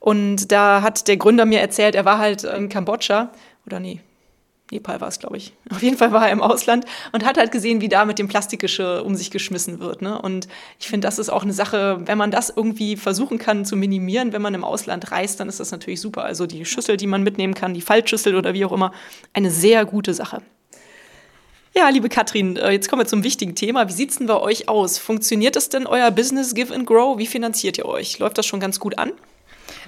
Und da hat der Gründer mir erzählt, er war halt in Kambodscha, oder nee, Nepal war es, glaube ich. *laughs* Auf jeden Fall war er im Ausland und hat halt gesehen, wie da mit dem Plastikgeschirr um sich geschmissen wird. Ne? Und ich finde, das ist auch eine Sache, wenn man das irgendwie versuchen kann zu minimieren, wenn man im Ausland reist, dann ist das natürlich super. Also die Schüssel, die man mitnehmen kann, die Faltschüssel oder wie auch immer, eine sehr gute Sache. Ja, liebe Katrin, äh, jetzt kommen wir zum wichtigen Thema. Wie sieht es denn bei euch aus? Funktioniert das denn euer Business Give and Grow? Wie finanziert ihr euch? Läuft das schon ganz gut an?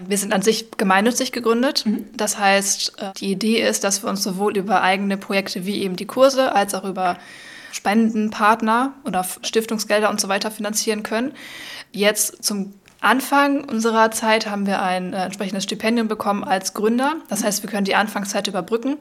Wir sind an sich gemeinnützig gegründet. Mhm. Das heißt, äh, die Idee ist, dass wir uns sowohl über eigene Projekte wie eben die Kurse als auch über Spendenpartner oder Stiftungsgelder und so weiter finanzieren können. Jetzt zum Anfang unserer Zeit haben wir ein äh, entsprechendes Stipendium bekommen als Gründer. Das heißt, wir können die Anfangszeit überbrücken.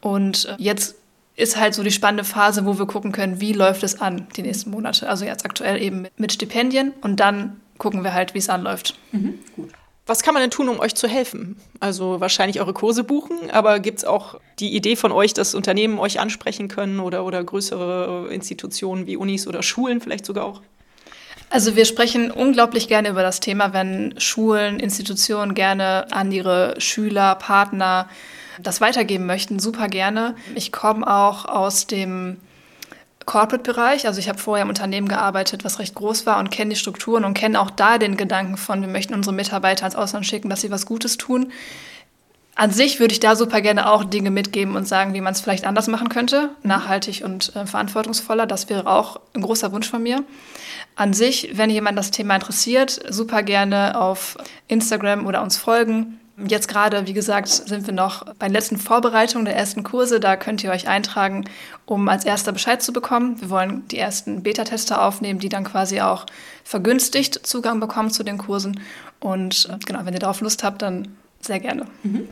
Und äh, jetzt ist halt so die spannende Phase, wo wir gucken können, wie läuft es an die nächsten Monate. Also jetzt aktuell eben mit Stipendien und dann gucken wir halt, wie es anläuft. Mhm, gut. Was kann man denn tun, um euch zu helfen? Also wahrscheinlich eure Kurse buchen, aber gibt es auch die Idee von euch, dass Unternehmen euch ansprechen können oder, oder größere Institutionen wie Unis oder Schulen vielleicht sogar auch? Also wir sprechen unglaublich gerne über das Thema, wenn Schulen, Institutionen gerne an ihre Schüler, Partner das weitergeben möchten, super gerne. Ich komme auch aus dem Corporate-Bereich. Also ich habe vorher im Unternehmen gearbeitet, was recht groß war und kenne die Strukturen und kenne auch da den Gedanken von, wir möchten unsere Mitarbeiter ans Ausland schicken, dass sie was Gutes tun. An sich würde ich da super gerne auch Dinge mitgeben und sagen, wie man es vielleicht anders machen könnte, nachhaltig und äh, verantwortungsvoller. Das wäre auch ein großer Wunsch von mir. An sich, wenn jemand das Thema interessiert, super gerne auf Instagram oder uns folgen. Jetzt gerade, wie gesagt, sind wir noch bei den letzten Vorbereitungen der ersten Kurse. Da könnt ihr euch eintragen, um als erster Bescheid zu bekommen. Wir wollen die ersten Beta-Tester aufnehmen, die dann quasi auch vergünstigt Zugang bekommen zu den Kursen. Und äh, genau, wenn ihr darauf Lust habt, dann sehr gerne. Mhm.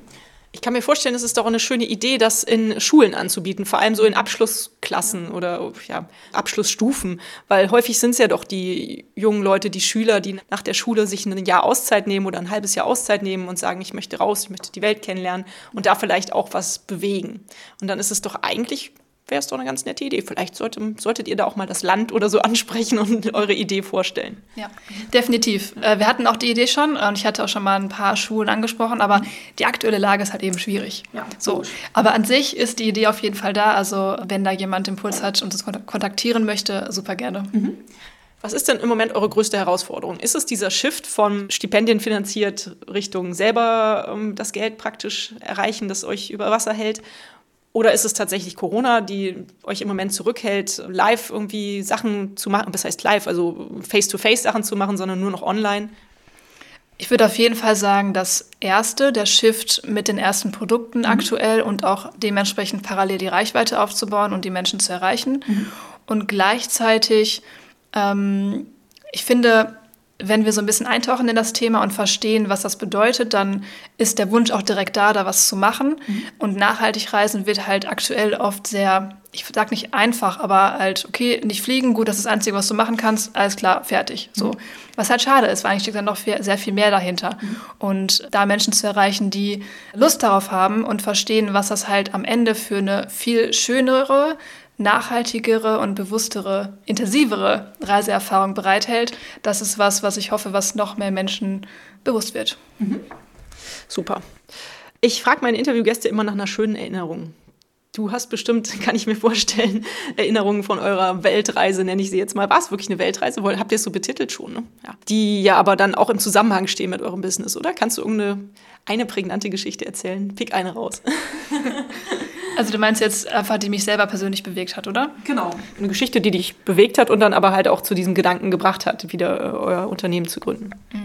Ich kann mir vorstellen, es ist doch eine schöne Idee, das in Schulen anzubieten, vor allem so in Abschlussklassen oder ja, Abschlussstufen, weil häufig sind es ja doch die jungen Leute, die Schüler, die nach der Schule sich ein Jahr Auszeit nehmen oder ein halbes Jahr Auszeit nehmen und sagen, ich möchte raus, ich möchte die Welt kennenlernen und da vielleicht auch was bewegen. Und dann ist es doch eigentlich wäre es doch eine ganz nette Idee. Vielleicht sollte, solltet ihr da auch mal das Land oder so ansprechen und *laughs* eure Idee vorstellen. Ja, definitiv. Äh, wir hatten auch die Idee schon und ich hatte auch schon mal ein paar Schulen angesprochen, aber die aktuelle Lage ist halt eben schwierig. Ja, so. Aber an sich ist die Idee auf jeden Fall da. Also wenn da jemand Impuls hat und uns kontaktieren möchte, super gerne. Mhm. Was ist denn im Moment eure größte Herausforderung? Ist es dieser Shift von Stipendien finanziert Richtung selber ähm, das Geld praktisch erreichen, das euch über Wasser hält? Oder ist es tatsächlich Corona, die euch im Moment zurückhält, live irgendwie Sachen zu machen? Was heißt live? Also face-to-face -face Sachen zu machen, sondern nur noch online? Ich würde auf jeden Fall sagen, das erste, der Shift mit den ersten Produkten mhm. aktuell und auch dementsprechend parallel die Reichweite aufzubauen und die Menschen zu erreichen. Mhm. Und gleichzeitig, ähm, ich finde, wenn wir so ein bisschen eintauchen in das Thema und verstehen, was das bedeutet, dann ist der Wunsch auch direkt da, da was zu machen. Mhm. Und nachhaltig reisen wird halt aktuell oft sehr, ich sag nicht einfach, aber halt, okay, nicht fliegen, gut, das ist das Einzige, was du machen kannst, alles klar, fertig. Mhm. So. Was halt schade ist, weil eigentlich steckt dann noch viel, sehr viel mehr dahinter. Mhm. Und da Menschen zu erreichen, die Lust darauf haben und verstehen, was das halt am Ende für eine viel schönere, nachhaltigere und bewusstere, intensivere Reiseerfahrung bereithält. Das ist was, was ich hoffe, was noch mehr Menschen bewusst wird. Mhm. Super. Ich frage meine Interviewgäste immer nach einer schönen Erinnerung. Du hast bestimmt, *laughs* kann ich mir vorstellen, Erinnerungen von eurer Weltreise, nenne ich sie jetzt mal. War es wirklich eine Weltreise? Habt ihr es so betitelt schon? Ne? Ja. Die ja aber dann auch im Zusammenhang stehen mit eurem Business, oder? Kannst du irgendeine eine prägnante Geschichte erzählen? Pick eine raus. *laughs* Also du meinst jetzt einfach, die mich selber persönlich bewegt hat, oder? Genau. Eine Geschichte, die dich bewegt hat und dann aber halt auch zu diesem Gedanken gebracht hat, wieder äh, euer Unternehmen zu gründen. Mhm.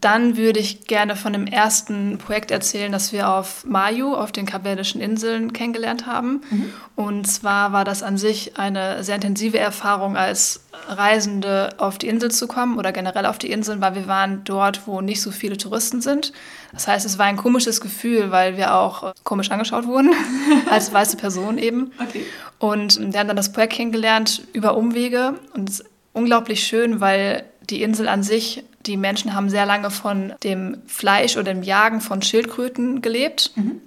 Dann würde ich gerne von dem ersten Projekt erzählen, das wir auf Mayu, auf den Kapverdischen Inseln, kennengelernt haben. Mhm. Und zwar war das an sich eine sehr intensive Erfahrung, als Reisende auf die Insel zu kommen oder generell auf die Inseln, weil wir waren dort, wo nicht so viele Touristen sind. Das heißt, es war ein komisches Gefühl, weil wir auch komisch angeschaut wurden, *laughs* als weiße Person eben. Okay. Und wir haben dann das Projekt kennengelernt über Umwege und es ist unglaublich schön, weil die Insel an sich die Menschen haben sehr lange von dem Fleisch oder dem Jagen von Schildkröten gelebt. Mhm.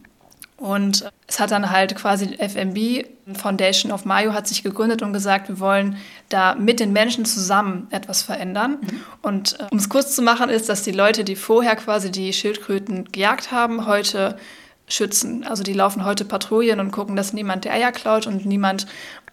Und es hat dann halt quasi FMB, Foundation of Mayo, hat sich gegründet und gesagt, wir wollen da mit den Menschen zusammen etwas verändern. Mhm. Und äh, um es kurz zu machen, ist, dass die Leute, die vorher quasi die Schildkröten gejagt haben, heute schützen. Also die laufen heute Patrouillen und gucken, dass niemand die Eier klaut und niemand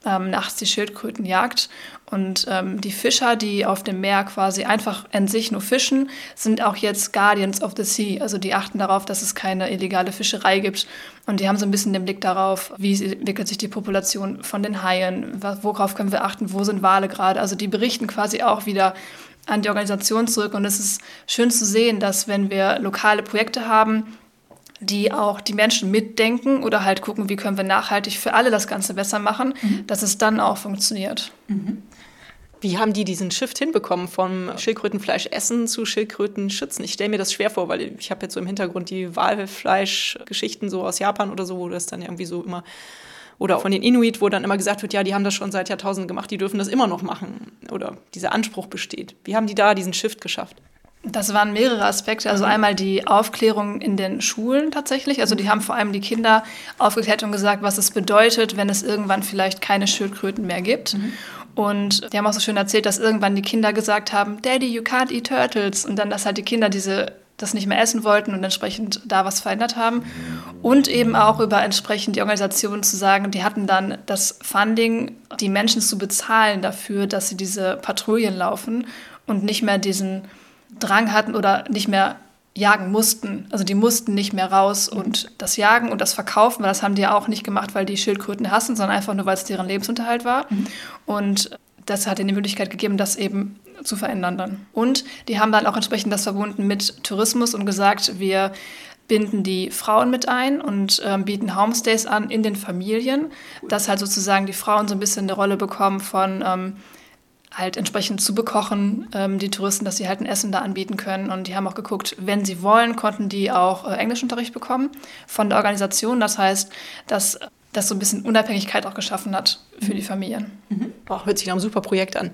ähm, nachts die Schildkröten jagt. Und ähm, die Fischer, die auf dem Meer quasi einfach an sich nur fischen, sind auch jetzt Guardians of the Sea. Also die achten darauf, dass es keine illegale Fischerei gibt. Und die haben so ein bisschen den Blick darauf, wie entwickelt sich die Population von den Haien, worauf können wir achten, wo sind Wale gerade. Also die berichten quasi auch wieder an die Organisation zurück. Und es ist schön zu sehen, dass wenn wir lokale Projekte haben, die auch die Menschen mitdenken oder halt gucken, wie können wir nachhaltig für alle das Ganze besser machen, mhm. dass es dann auch funktioniert. Mhm. Wie haben die diesen Shift hinbekommen vom Schildkrötenfleisch essen zu Schildkröten schützen? Ich stelle mir das schwer vor, weil ich habe jetzt so im Hintergrund die Walfleischgeschichten so aus Japan oder so, wo das dann irgendwie so immer oder von den Inuit, wo dann immer gesagt wird, ja, die haben das schon seit Jahrtausenden gemacht, die dürfen das immer noch machen oder dieser Anspruch besteht. Wie haben die da diesen Shift geschafft? Das waren mehrere Aspekte. Also mhm. einmal die Aufklärung in den Schulen tatsächlich. Also die haben vor allem die Kinder aufgeklärt und gesagt, was es bedeutet, wenn es irgendwann vielleicht keine Schildkröten mehr gibt. Mhm. Und die haben auch so schön erzählt, dass irgendwann die Kinder gesagt haben, Daddy, you can't eat turtles. Und dann, dass halt die Kinder diese das nicht mehr essen wollten und entsprechend da was verändert haben. Und eben auch über entsprechend die Organisationen zu sagen, die hatten dann das Funding, die Menschen zu bezahlen dafür, dass sie diese Patrouillen laufen und nicht mehr diesen Drang hatten oder nicht mehr jagen mussten. Also die mussten nicht mehr raus und das Jagen und das Verkaufen, weil das haben die ja auch nicht gemacht, weil die Schildkröten hassen, sondern einfach nur, weil es deren Lebensunterhalt war. Mhm. Und das hat ihnen die Möglichkeit gegeben, das eben zu verändern dann. Und die haben dann auch entsprechend das verbunden mit Tourismus und gesagt, wir binden die Frauen mit ein und äh, bieten Homestays an in den Familien, dass halt sozusagen die Frauen so ein bisschen eine Rolle bekommen von ähm, halt entsprechend zu bekochen, ähm, die Touristen, dass sie halt ein Essen da anbieten können. Und die haben auch geguckt, wenn sie wollen, konnten die auch äh, Englischunterricht bekommen von der Organisation. Das heißt, dass das so ein bisschen Unabhängigkeit auch geschaffen hat für die Familien. Mhm. Oh, hört sich nach einem super Projekt an.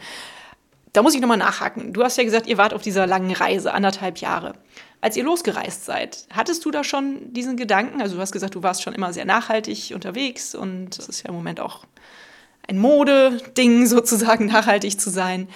Da muss ich nochmal nachhaken. Du hast ja gesagt, ihr wart auf dieser langen Reise, anderthalb Jahre. Als ihr losgereist seid, hattest du da schon diesen Gedanken? Also du hast gesagt, du warst schon immer sehr nachhaltig unterwegs und das ist ja im Moment auch ein Modeding *laughs* sozusagen nachhaltig zu sein.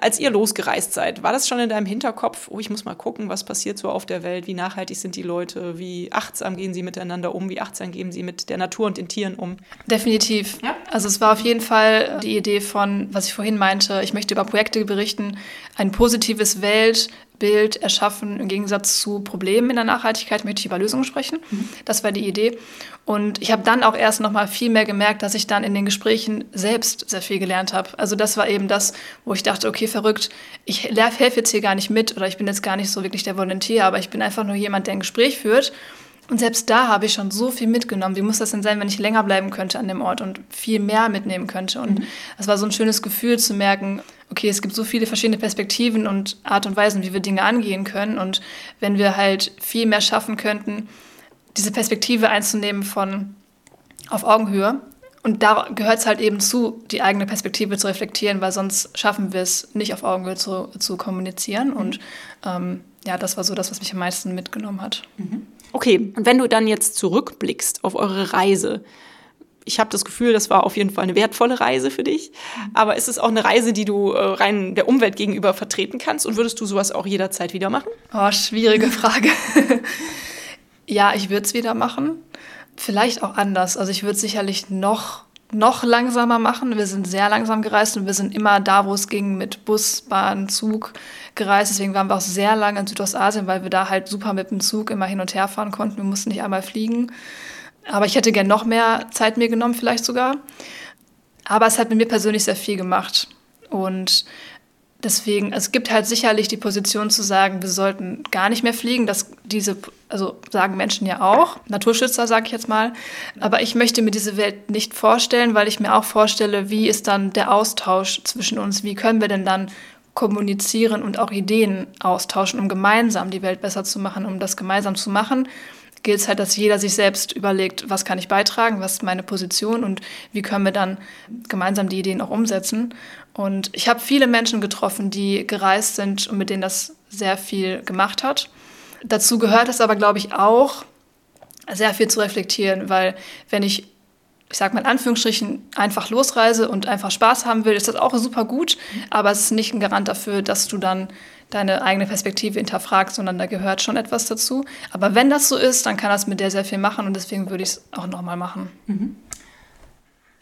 Als ihr losgereist seid, war das schon in deinem Hinterkopf, oh, ich muss mal gucken, was passiert so auf der Welt, wie nachhaltig sind die Leute, wie achtsam gehen sie miteinander um, wie achtsam gehen sie mit der Natur und den Tieren um? Definitiv. Ja? Also es war auf jeden Fall die Idee von, was ich vorhin meinte, ich möchte über Projekte berichten, ein positives Welt, Bild erschaffen. Im Gegensatz zu Problemen in der Nachhaltigkeit möchte ich über Lösungen sprechen. Mhm. Das war die Idee. Und ich habe dann auch erst noch mal viel mehr gemerkt, dass ich dann in den Gesprächen selbst sehr viel gelernt habe. Also das war eben das, wo ich dachte, okay, verrückt, ich helfe jetzt hier gar nicht mit oder ich bin jetzt gar nicht so wirklich der Volontier, aber ich bin einfach nur jemand, der ein Gespräch führt. Und selbst da habe ich schon so viel mitgenommen. Wie muss das denn sein, wenn ich länger bleiben könnte an dem Ort und viel mehr mitnehmen könnte? Und es mhm. war so ein schönes Gefühl zu merken, okay, es gibt so viele verschiedene Perspektiven und Art und Weisen, wie wir Dinge angehen können. Und wenn wir halt viel mehr schaffen könnten, diese Perspektive einzunehmen von auf Augenhöhe. Und da gehört es halt eben zu, die eigene Perspektive zu reflektieren, weil sonst schaffen wir es nicht auf Augenhöhe zu, zu kommunizieren. Und ähm, ja, das war so das, was mich am meisten mitgenommen hat. Mhm. Okay, und wenn du dann jetzt zurückblickst auf eure Reise, ich habe das Gefühl, das war auf jeden Fall eine wertvolle Reise für dich. Aber ist es auch eine Reise, die du äh, rein der Umwelt gegenüber vertreten kannst? Und würdest du sowas auch jederzeit wieder machen? Oh, schwierige Frage. *laughs* ja, ich würde es wieder machen. Vielleicht auch anders. Also ich würde sicherlich noch noch langsamer machen. Wir sind sehr langsam gereist und wir sind immer da, wo es ging, mit Bus, Bahn, Zug gereist. Deswegen waren wir auch sehr lange in Südostasien, weil wir da halt super mit dem Zug immer hin und her fahren konnten. Wir mussten nicht einmal fliegen. Aber ich hätte gern noch mehr Zeit mir genommen, vielleicht sogar. Aber es hat mit mir persönlich sehr viel gemacht. Und deswegen, es gibt halt sicherlich die Position zu sagen, wir sollten gar nicht mehr fliegen. Das, diese, also sagen Menschen ja auch, Naturschützer sage ich jetzt mal. Aber ich möchte mir diese Welt nicht vorstellen, weil ich mir auch vorstelle, wie ist dann der Austausch zwischen uns? Wie können wir denn dann kommunizieren und auch Ideen austauschen, um gemeinsam die Welt besser zu machen, um das gemeinsam zu machen? gilt es halt, dass jeder sich selbst überlegt, was kann ich beitragen, was ist meine Position und wie können wir dann gemeinsam die Ideen auch umsetzen. Und ich habe viele Menschen getroffen, die gereist sind und mit denen das sehr viel gemacht hat. Dazu gehört es aber, glaube ich, auch, sehr viel zu reflektieren, weil wenn ich, ich sage mal in Anführungsstrichen, einfach losreise und einfach Spaß haben will, ist das auch super gut, aber es ist nicht ein Garant dafür, dass du dann deine eigene Perspektive hinterfragst, sondern da gehört schon etwas dazu. Aber wenn das so ist, dann kann das mit der sehr viel machen und deswegen würde ich es auch nochmal machen. Mhm.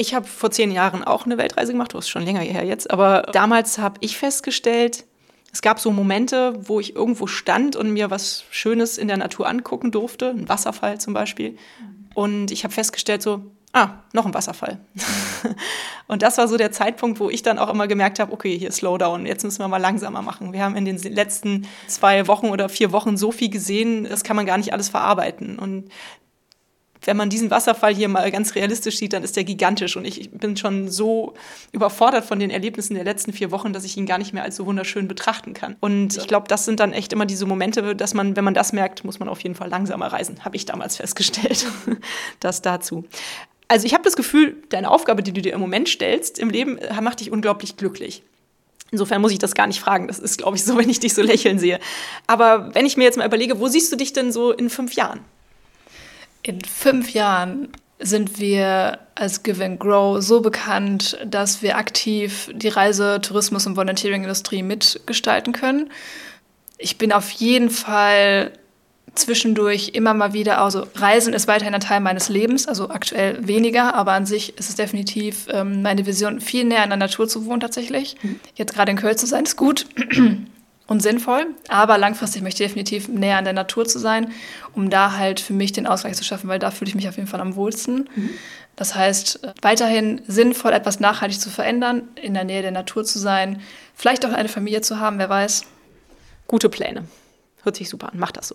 Ich habe vor zehn Jahren auch eine Weltreise gemacht, das ist schon länger her jetzt, aber damals habe ich festgestellt, es gab so Momente, wo ich irgendwo stand und mir was Schönes in der Natur angucken durfte, ein Wasserfall zum Beispiel. Und ich habe festgestellt, so, ah, noch ein Wasserfall. *laughs* und das war so der Zeitpunkt, wo ich dann auch immer gemerkt habe, okay, hier Slowdown, jetzt müssen wir mal langsamer machen. Wir haben in den letzten zwei Wochen oder vier Wochen so viel gesehen, das kann man gar nicht alles verarbeiten. Und wenn man diesen Wasserfall hier mal ganz realistisch sieht, dann ist der gigantisch. Und ich bin schon so überfordert von den Erlebnissen der letzten vier Wochen, dass ich ihn gar nicht mehr als so wunderschön betrachten kann. Und ich glaube, das sind dann echt immer diese Momente, dass man, wenn man das merkt, muss man auf jeden Fall langsamer reisen, habe ich damals festgestellt. *laughs* das dazu. Also ich habe das Gefühl, deine Aufgabe, die du dir im Moment stellst, im Leben, äh, macht dich unglaublich glücklich. Insofern muss ich das gar nicht fragen. Das ist, glaube ich, so, wenn ich dich so lächeln sehe. Aber wenn ich mir jetzt mal überlege, wo siehst du dich denn so in fünf Jahren? In fünf Jahren sind wir als Give and Grow so bekannt, dass wir aktiv die Reise-, Tourismus- und Volunteering-Industrie mitgestalten können. Ich bin auf jeden Fall zwischendurch immer mal wieder, also Reisen ist weiterhin ein Teil meines Lebens, also aktuell weniger, aber an sich ist es definitiv ähm, meine Vision, viel näher in der Natur zu wohnen tatsächlich. Mhm. Jetzt gerade in Köln zu sein, ist gut und sinnvoll, aber langfristig möchte ich definitiv näher an der Natur zu sein, um da halt für mich den Ausgleich zu schaffen, weil da fühle ich mich auf jeden Fall am wohlsten. Mhm. Das heißt, weiterhin sinnvoll etwas nachhaltig zu verändern, in der Nähe der Natur zu sein, vielleicht auch eine Familie zu haben, wer weiß. Gute Pläne. Hört sich super an, macht das so.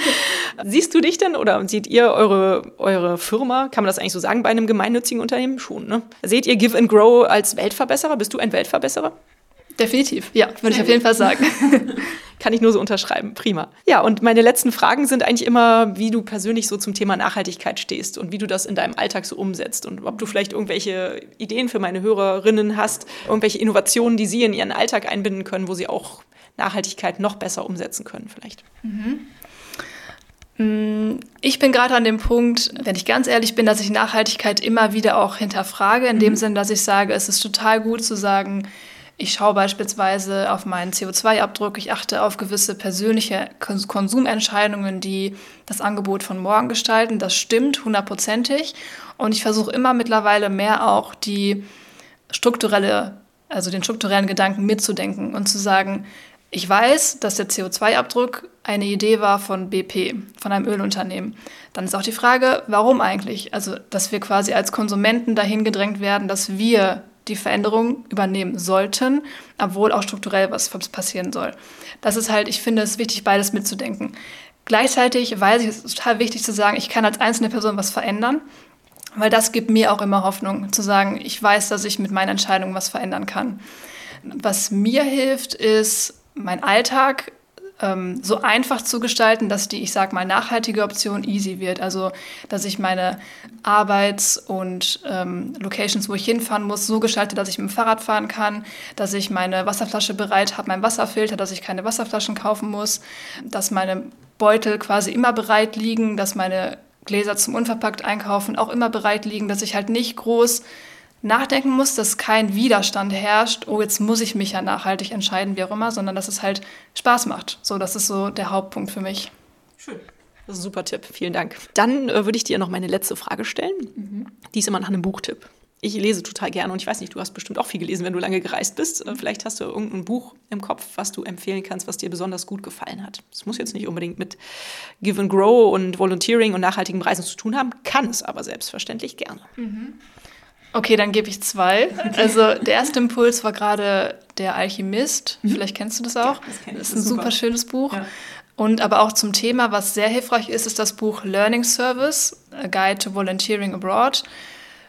*laughs* Siehst du dich denn oder seht ihr eure, eure Firma, kann man das eigentlich so sagen, bei einem gemeinnützigen Unternehmen schon? Ne? Seht ihr Give and Grow als Weltverbesserer? Bist du ein Weltverbesserer? Definitiv, ja, würde ich auf jeden Fall sagen. *laughs* Kann ich nur so unterschreiben. Prima. Ja, und meine letzten Fragen sind eigentlich immer, wie du persönlich so zum Thema Nachhaltigkeit stehst und wie du das in deinem Alltag so umsetzt und ob du vielleicht irgendwelche Ideen für meine Hörerinnen hast, irgendwelche Innovationen, die sie in ihren Alltag einbinden können, wo sie auch Nachhaltigkeit noch besser umsetzen können vielleicht. Mhm. Mm, ich bin gerade an dem Punkt, wenn ich ganz ehrlich bin, dass ich Nachhaltigkeit immer wieder auch hinterfrage, in mhm. dem Sinn, dass ich sage, es ist total gut zu sagen, ich schaue beispielsweise auf meinen CO2-Abdruck, ich achte auf gewisse persönliche Konsumentscheidungen, die das Angebot von morgen gestalten. Das stimmt hundertprozentig. Und ich versuche immer mittlerweile mehr auch die strukturelle, also den strukturellen Gedanken mitzudenken und zu sagen, ich weiß, dass der CO2-Abdruck eine Idee war von BP, von einem Ölunternehmen. Dann ist auch die Frage, warum eigentlich? Also, dass wir quasi als Konsumenten dahin gedrängt werden, dass wir die Veränderung übernehmen sollten, obwohl auch strukturell was passieren soll. Das ist halt, ich finde es wichtig, beides mitzudenken. Gleichzeitig weiß ich, es ist total wichtig zu sagen, ich kann als einzelne Person was verändern, weil das gibt mir auch immer Hoffnung, zu sagen, ich weiß, dass ich mit meinen Entscheidungen was verändern kann. Was mir hilft, ist, mein Alltag ähm, so einfach zu gestalten, dass die, ich sag mal, nachhaltige Option easy wird. Also, dass ich meine Arbeits- und ähm, Locations, wo ich hinfahren muss, so gestalte, dass ich mit dem Fahrrad fahren kann, dass ich meine Wasserflasche bereit habe, mein Wasserfilter, dass ich keine Wasserflaschen kaufen muss, dass meine Beutel quasi immer bereit liegen, dass meine Gläser zum unverpackt einkaufen auch immer bereit liegen, dass ich halt nicht groß nachdenken muss, dass kein Widerstand herrscht, oh, jetzt muss ich mich ja nachhaltig entscheiden, wie auch immer, sondern dass es halt Spaß macht. So, das ist so der Hauptpunkt für mich. Schön. Das ist ein super Tipp. Vielen Dank. Dann äh, würde ich dir noch meine letzte Frage stellen. Mhm. Die ist immer nach einem Buchtipp. Ich lese total gerne und ich weiß nicht, du hast bestimmt auch viel gelesen, wenn du lange gereist bist. Äh, vielleicht hast du irgendein Buch im Kopf, was du empfehlen kannst, was dir besonders gut gefallen hat. Es muss jetzt nicht unbedingt mit Give and Grow und Volunteering und nachhaltigem Reisen zu tun haben, kann es aber selbstverständlich gerne. Mhm. Okay, dann gebe ich zwei. Okay. *laughs* Also der erste Impuls war gerade Der Alchemist. Mhm. Vielleicht kennst du das auch. Ja, das, das ist ein super, super schönes Buch. Ja. Und aber auch zum Thema, was sehr hilfreich ist, ist das Buch Learning Service, A Guide to Volunteering Abroad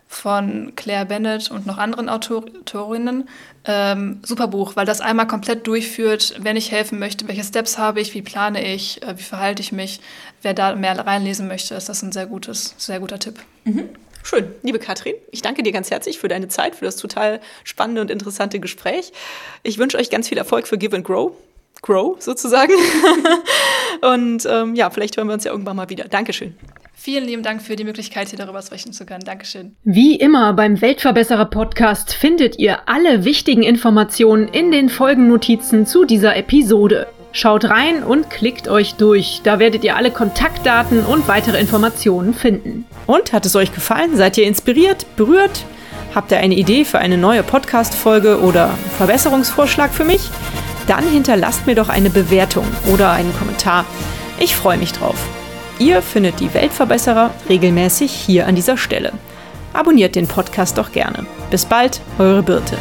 von Claire Bennett und noch anderen Autor Autorinnen. Ähm, super Buch, weil das einmal komplett durchführt, wenn ich helfen möchte, welche Steps habe ich, wie plane ich, äh, wie verhalte ich mich. Wer da mehr reinlesen möchte, ist das ein sehr gutes, sehr guter Tipp. Mhm. Schön, liebe Katrin, ich danke dir ganz herzlich für deine Zeit, für das total spannende und interessante Gespräch. Ich wünsche euch ganz viel Erfolg für Give and Grow. Grow sozusagen. *laughs* und ähm, ja, vielleicht hören wir uns ja irgendwann mal wieder. Dankeschön. Vielen lieben Dank für die Möglichkeit, hier darüber sprechen zu können. Dankeschön. Wie immer beim Weltverbesserer Podcast findet ihr alle wichtigen Informationen in den Folgennotizen zu dieser Episode. Schaut rein und klickt euch durch. Da werdet ihr alle Kontaktdaten und weitere Informationen finden. Und hat es euch gefallen? Seid ihr inspiriert, berührt? Habt ihr eine Idee für eine neue Podcast-Folge oder Verbesserungsvorschlag für mich? Dann hinterlasst mir doch eine Bewertung oder einen Kommentar. Ich freue mich drauf. Ihr findet die Weltverbesserer regelmäßig hier an dieser Stelle. Abonniert den Podcast doch gerne. Bis bald, eure Birte.